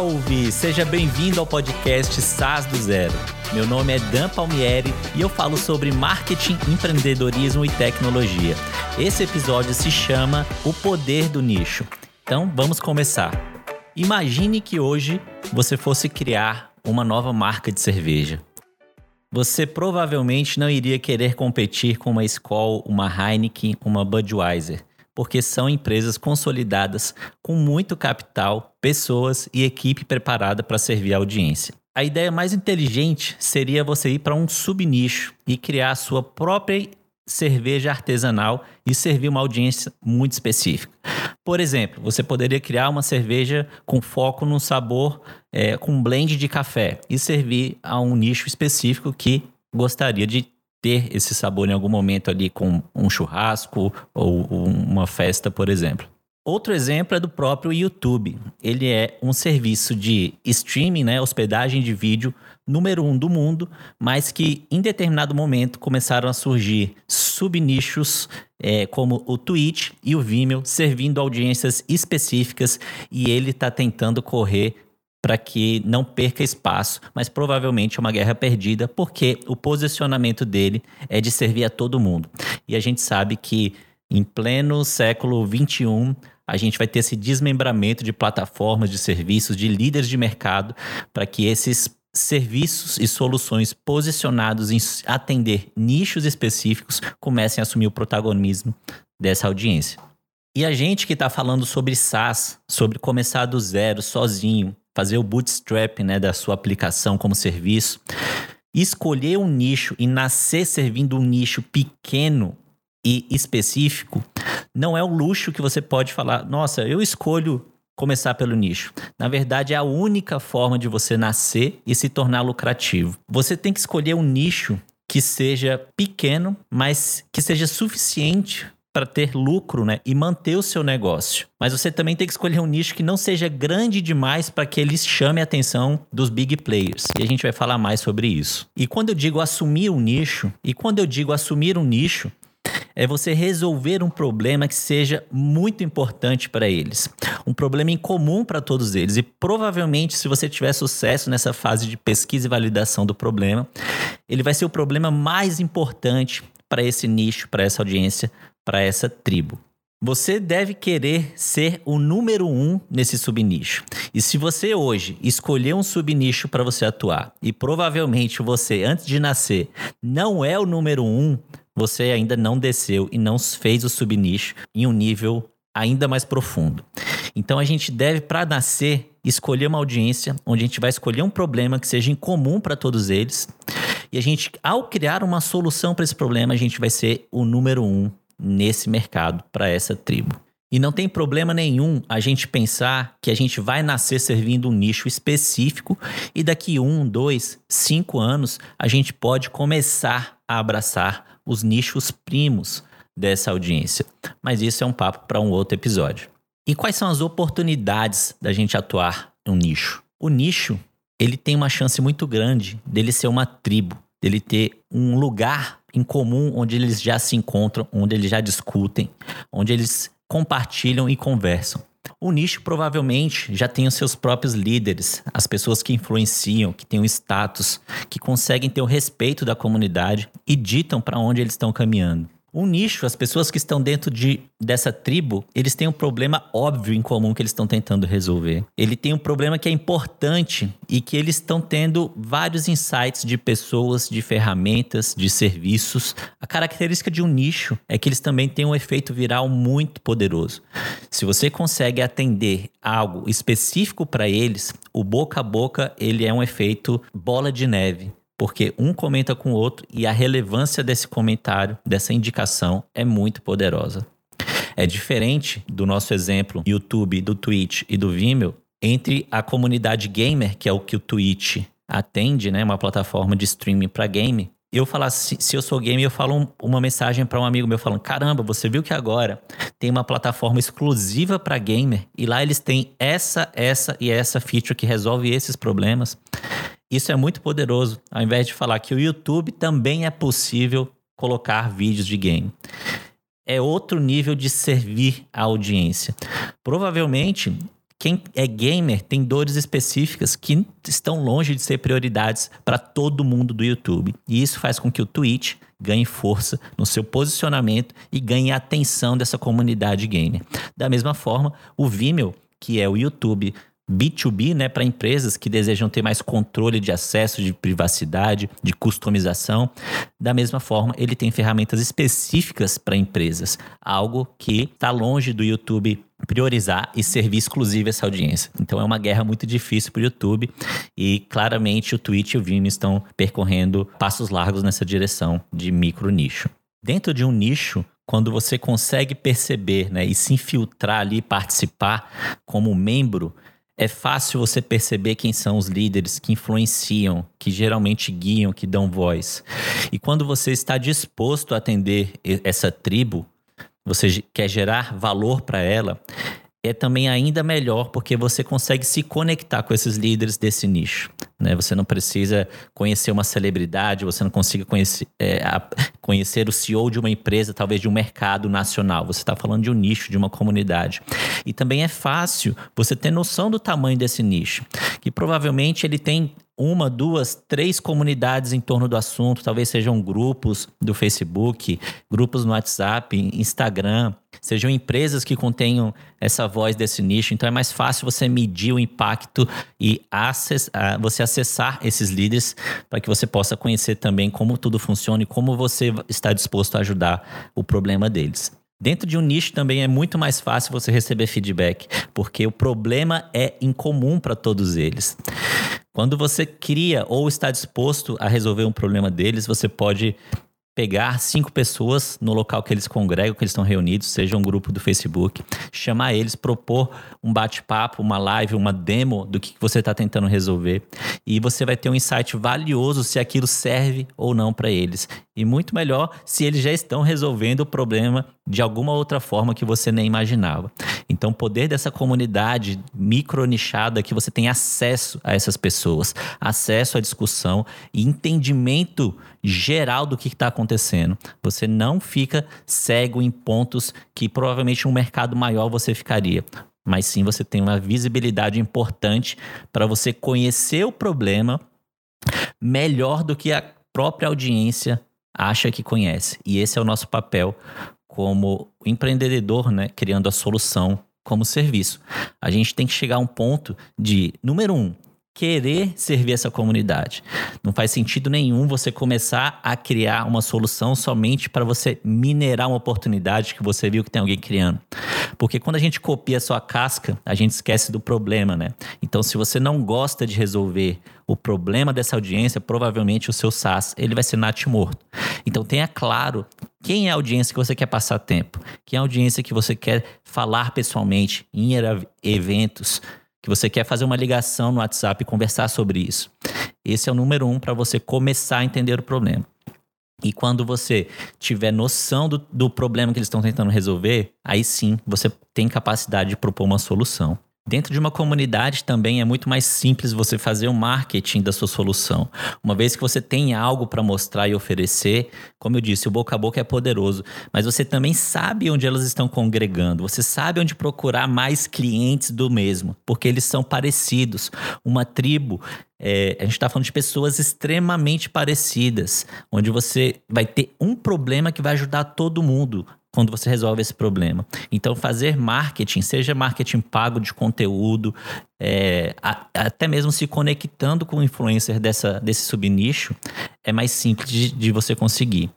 Salve! Seja bem-vindo ao podcast SaaS do Zero. Meu nome é Dan Palmieri e eu falo sobre marketing, empreendedorismo e tecnologia. Esse episódio se chama O Poder do Nicho. Então vamos começar. Imagine que hoje você fosse criar uma nova marca de cerveja. Você provavelmente não iria querer competir com uma Skol, uma Heineken, uma Budweiser porque são empresas consolidadas com muito capital, pessoas e equipe preparada para servir a audiência. A ideia mais inteligente seria você ir para um subnicho e criar a sua própria cerveja artesanal e servir uma audiência muito específica. Por exemplo, você poderia criar uma cerveja com foco no sabor, é, com blend de café e servir a um nicho específico que gostaria de ter esse sabor em algum momento ali com um churrasco ou uma festa, por exemplo. Outro exemplo é do próprio YouTube. Ele é um serviço de streaming, né, hospedagem de vídeo número um do mundo, mas que em determinado momento começaram a surgir subnichos é, como o Twitch e o Vimeo, servindo audiências específicas e ele está tentando correr para que não perca espaço, mas provavelmente é uma guerra perdida, porque o posicionamento dele é de servir a todo mundo. E a gente sabe que em pleno século XXI, a gente vai ter esse desmembramento de plataformas, de serviços, de líderes de mercado, para que esses serviços e soluções posicionados em atender nichos específicos comecem a assumir o protagonismo dessa audiência. E a gente que está falando sobre SaaS, sobre começar do zero, sozinho, fazer o bootstrap né, da sua aplicação como serviço, escolher um nicho e nascer servindo um nicho pequeno e específico, não é um luxo que você pode falar, nossa, eu escolho começar pelo nicho. Na verdade, é a única forma de você nascer e se tornar lucrativo. Você tem que escolher um nicho que seja pequeno, mas que seja suficiente para ter lucro né, e manter o seu negócio. Mas você também tem que escolher um nicho que não seja grande demais para que ele chame a atenção dos big players. E a gente vai falar mais sobre isso. E quando eu digo assumir um nicho, e quando eu digo assumir um nicho, é você resolver um problema que seja muito importante para eles. Um problema em comum para todos eles. E provavelmente, se você tiver sucesso nessa fase de pesquisa e validação do problema, ele vai ser o problema mais importante para esse nicho, para essa audiência, para essa tribo. Você deve querer ser o número um nesse subnicho. E se você hoje escolher um subnicho para você atuar e provavelmente você, antes de nascer, não é o número um, você ainda não desceu e não fez o subnicho em um nível ainda mais profundo. Então a gente deve, para nascer, escolher uma audiência onde a gente vai escolher um problema que seja em comum para todos eles. E a gente, ao criar uma solução para esse problema, a gente vai ser o número um nesse mercado para essa tribo. E não tem problema nenhum a gente pensar que a gente vai nascer servindo um nicho específico e daqui um, dois, cinco anos a gente pode começar a abraçar os nichos primos dessa audiência. Mas isso é um papo para um outro episódio. E quais são as oportunidades da gente atuar no nicho? O nicho ele tem uma chance muito grande dele ser uma tribo, dele ter um lugar em comum onde eles já se encontram, onde eles já discutem, onde eles compartilham e conversam. O nicho provavelmente já tem os seus próprios líderes, as pessoas que influenciam, que têm o status, que conseguem ter o respeito da comunidade e ditam para onde eles estão caminhando. Um nicho, as pessoas que estão dentro de, dessa tribo, eles têm um problema óbvio em comum que eles estão tentando resolver. Ele tem um problema que é importante e que eles estão tendo vários insights de pessoas, de ferramentas, de serviços. A característica de um nicho é que eles também têm um efeito viral muito poderoso. Se você consegue atender algo específico para eles, o boca a boca ele é um efeito bola de neve porque um comenta com o outro e a relevância desse comentário, dessa indicação, é muito poderosa. É diferente do nosso exemplo YouTube, do Twitch e do Vimeo, entre a comunidade gamer, que é o que o Twitch atende, né, uma plataforma de streaming para game. Eu falar assim, se eu sou gamer, eu falo um, uma mensagem para um amigo meu falando: "Caramba, você viu que agora tem uma plataforma exclusiva para gamer e lá eles têm essa, essa e essa feature que resolve esses problemas". Isso é muito poderoso, ao invés de falar que o YouTube também é possível colocar vídeos de game. É outro nível de servir a audiência. Provavelmente, quem é gamer tem dores específicas que estão longe de ser prioridades para todo mundo do YouTube. E isso faz com que o Twitch ganhe força no seu posicionamento e ganhe a atenção dessa comunidade gamer. Da mesma forma, o Vimeo, que é o YouTube B2B, né, para empresas que desejam ter mais controle de acesso, de privacidade, de customização. Da mesma forma, ele tem ferramentas específicas para empresas, algo que está longe do YouTube priorizar e servir exclusivo essa audiência. Então é uma guerra muito difícil para o YouTube e claramente o Twitch e o Vimeo estão percorrendo passos largos nessa direção de micro nicho. Dentro de um nicho, quando você consegue perceber né, e se infiltrar ali, participar como membro, é fácil você perceber quem são os líderes que influenciam, que geralmente guiam, que dão voz. E quando você está disposto a atender essa tribo, você quer gerar valor para ela, é também ainda melhor porque você consegue se conectar com esses líderes desse nicho. Né? Você não precisa conhecer uma celebridade, você não consiga conhecer, é, a, conhecer o CEO de uma empresa, talvez de um mercado nacional. Você está falando de um nicho, de uma comunidade. E também é fácil você ter noção do tamanho desse nicho, que provavelmente ele tem uma, duas, três comunidades em torno do assunto, talvez sejam grupos do Facebook, grupos no WhatsApp, Instagram, sejam empresas que contenham essa voz desse nicho. Então é mais fácil você medir o impacto e você acessar esses líderes para que você possa conhecer também como tudo funciona e como você está disposto a ajudar o problema deles. Dentro de um nicho também é muito mais fácil você receber feedback, porque o problema é incomum para todos eles. Quando você cria ou está disposto a resolver um problema deles, você pode pegar cinco pessoas no local que eles congregam, que eles estão reunidos, seja um grupo do Facebook, chamar eles, propor um bate-papo, uma live, uma demo do que você está tentando resolver. E você vai ter um insight valioso se aquilo serve ou não para eles. E muito melhor se eles já estão resolvendo o problema de alguma outra forma que você nem imaginava. Então, o poder dessa comunidade micronichada que você tem acesso a essas pessoas, acesso à discussão e entendimento geral do que está acontecendo. Você não fica cego em pontos que provavelmente um mercado maior você ficaria. Mas sim você tem uma visibilidade importante para você conhecer o problema melhor do que a própria audiência acha que conhece. E esse é o nosso papel como empreendedor, né, criando a solução como serviço. A gente tem que chegar a um ponto de, número um, querer servir essa comunidade. Não faz sentido nenhum você começar a criar uma solução somente para você minerar uma oportunidade que você viu que tem alguém criando. Porque quando a gente copia a sua casca, a gente esquece do problema, né? Então, se você não gosta de resolver o problema dessa audiência, provavelmente o seu SaaS ele vai ser nat morto. Então, tenha claro quem é a audiência que você quer passar tempo, quem é a audiência que você quer falar pessoalmente, em eventos, que você quer fazer uma ligação no WhatsApp e conversar sobre isso. Esse é o número um para você começar a entender o problema. E quando você tiver noção do, do problema que eles estão tentando resolver, aí sim você tem capacidade de propor uma solução. Dentro de uma comunidade também é muito mais simples você fazer o marketing da sua solução. Uma vez que você tem algo para mostrar e oferecer, como eu disse, o boca a boca é poderoso, mas você também sabe onde elas estão congregando, você sabe onde procurar mais clientes do mesmo, porque eles são parecidos. Uma tribo é, a gente está falando de pessoas extremamente parecidas, onde você vai ter um problema que vai ajudar todo mundo quando você resolve esse problema. Então, fazer marketing, seja marketing pago de conteúdo, é, a, até mesmo se conectando com o influencer dessa, desse subnicho, é mais simples de, de você conseguir.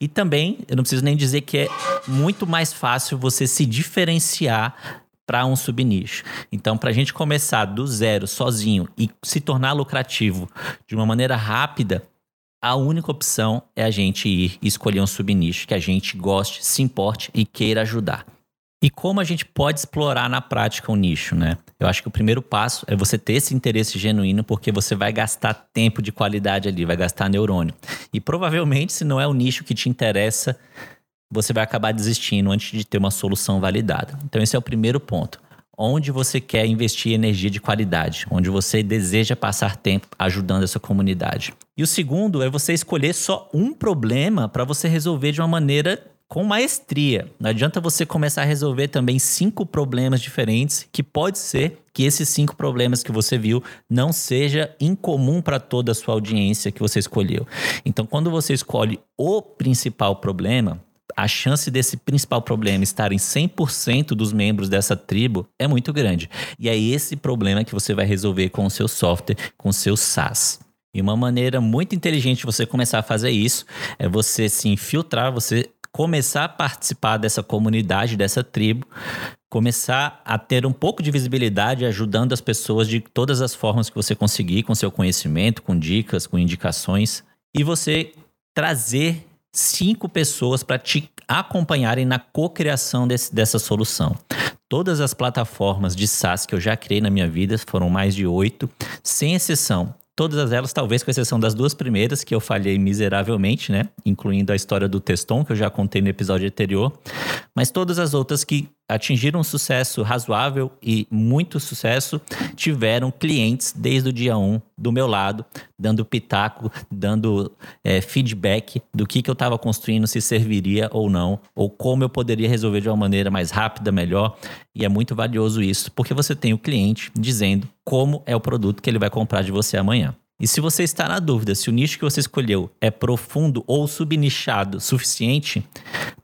E também, eu não preciso nem dizer que é muito mais fácil você se diferenciar para um subnicho. Então, para a gente começar do zero, sozinho, e se tornar lucrativo de uma maneira rápida, a única opção é a gente ir escolher um subnicho que a gente goste, se importe e queira ajudar. E como a gente pode explorar na prática um nicho, né? Eu acho que o primeiro passo é você ter esse interesse genuíno, porque você vai gastar tempo de qualidade ali, vai gastar neurônio. E provavelmente, se não é o nicho que te interessa, você vai acabar desistindo antes de ter uma solução validada. Então, esse é o primeiro ponto onde você quer investir energia de qualidade, onde você deseja passar tempo ajudando essa comunidade. E o segundo é você escolher só um problema para você resolver de uma maneira com maestria. Não adianta você começar a resolver também cinco problemas diferentes, que pode ser que esses cinco problemas que você viu não seja incomum para toda a sua audiência que você escolheu. Então, quando você escolhe o principal problema, a chance desse principal problema estar em 100% dos membros dessa tribo é muito grande. E é esse problema que você vai resolver com o seu software, com o seu SaaS. E uma maneira muito inteligente de você começar a fazer isso é você se infiltrar, você começar a participar dessa comunidade, dessa tribo, começar a ter um pouco de visibilidade, ajudando as pessoas de todas as formas que você conseguir, com seu conhecimento, com dicas, com indicações, e você trazer cinco pessoas para te acompanharem na cocriação dessa solução. Todas as plataformas de SaaS que eu já criei na minha vida foram mais de oito, sem exceção. Todas elas, talvez com exceção das duas primeiras, que eu falhei miseravelmente, né? Incluindo a história do Teston, que eu já contei no episódio anterior. Mas todas as outras que atingiram um sucesso razoável e muito sucesso tiveram clientes desde o dia 1 do meu lado, dando pitaco, dando é, feedback do que, que eu estava construindo, se serviria ou não, ou como eu poderia resolver de uma maneira mais rápida, melhor. E é muito valioso isso, porque você tem o cliente dizendo como é o produto que ele vai comprar de você amanhã. E se você está na dúvida se o nicho que você escolheu é profundo ou subnichado suficiente,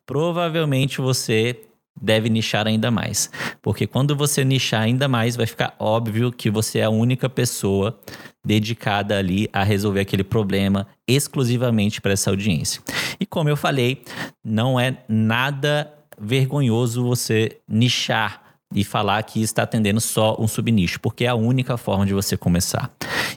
provavelmente você deve nichar ainda mais. Porque quando você nichar ainda mais, vai ficar óbvio que você é a única pessoa dedicada ali a resolver aquele problema exclusivamente para essa audiência. E como eu falei, não é nada vergonhoso você nichar e falar que está atendendo só um subnicho, porque é a única forma de você começar.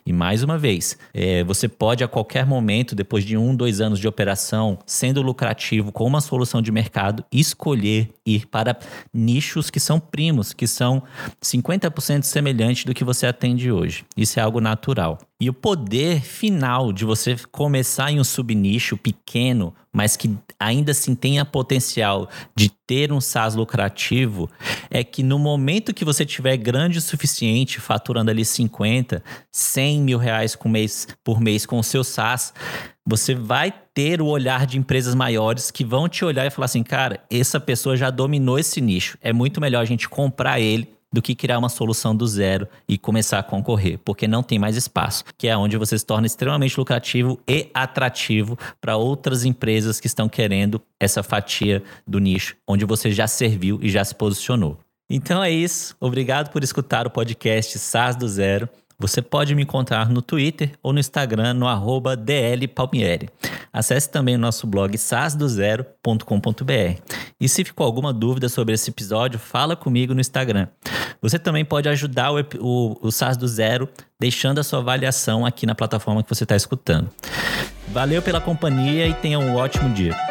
E mais uma vez, é, você pode a qualquer momento, depois de um, dois anos de operação, sendo lucrativo com uma solução de mercado, escolher ir para nichos que são primos, que são 50% semelhantes do que você atende hoje. Isso é algo natural. E o poder final de você começar em um subnicho pequeno, mas que ainda assim tenha potencial de ter um SaaS lucrativo, é que no momento que você tiver grande o suficiente, faturando ali 50, 100 mil reais por mês, por mês com o seu SaaS, você vai ter o olhar de empresas maiores que vão te olhar e falar assim, cara, essa pessoa já dominou esse nicho, é muito melhor a gente comprar ele do que criar uma solução do zero e começar a concorrer, porque não tem mais espaço, que é onde você se torna extremamente lucrativo e atrativo para outras empresas que estão querendo essa fatia do nicho, onde você já serviu e já se posicionou. Então é isso. Obrigado por escutar o podcast SaaS do Zero. Você pode me encontrar no Twitter ou no Instagram no arroba dlpalmieri. Acesse também o nosso blog sasdozero.com.br. E se ficou alguma dúvida sobre esse episódio, fala comigo no Instagram. Você também pode ajudar o, o, o SAS do Zero deixando a sua avaliação aqui na plataforma que você está escutando. Valeu pela companhia e tenha um ótimo dia.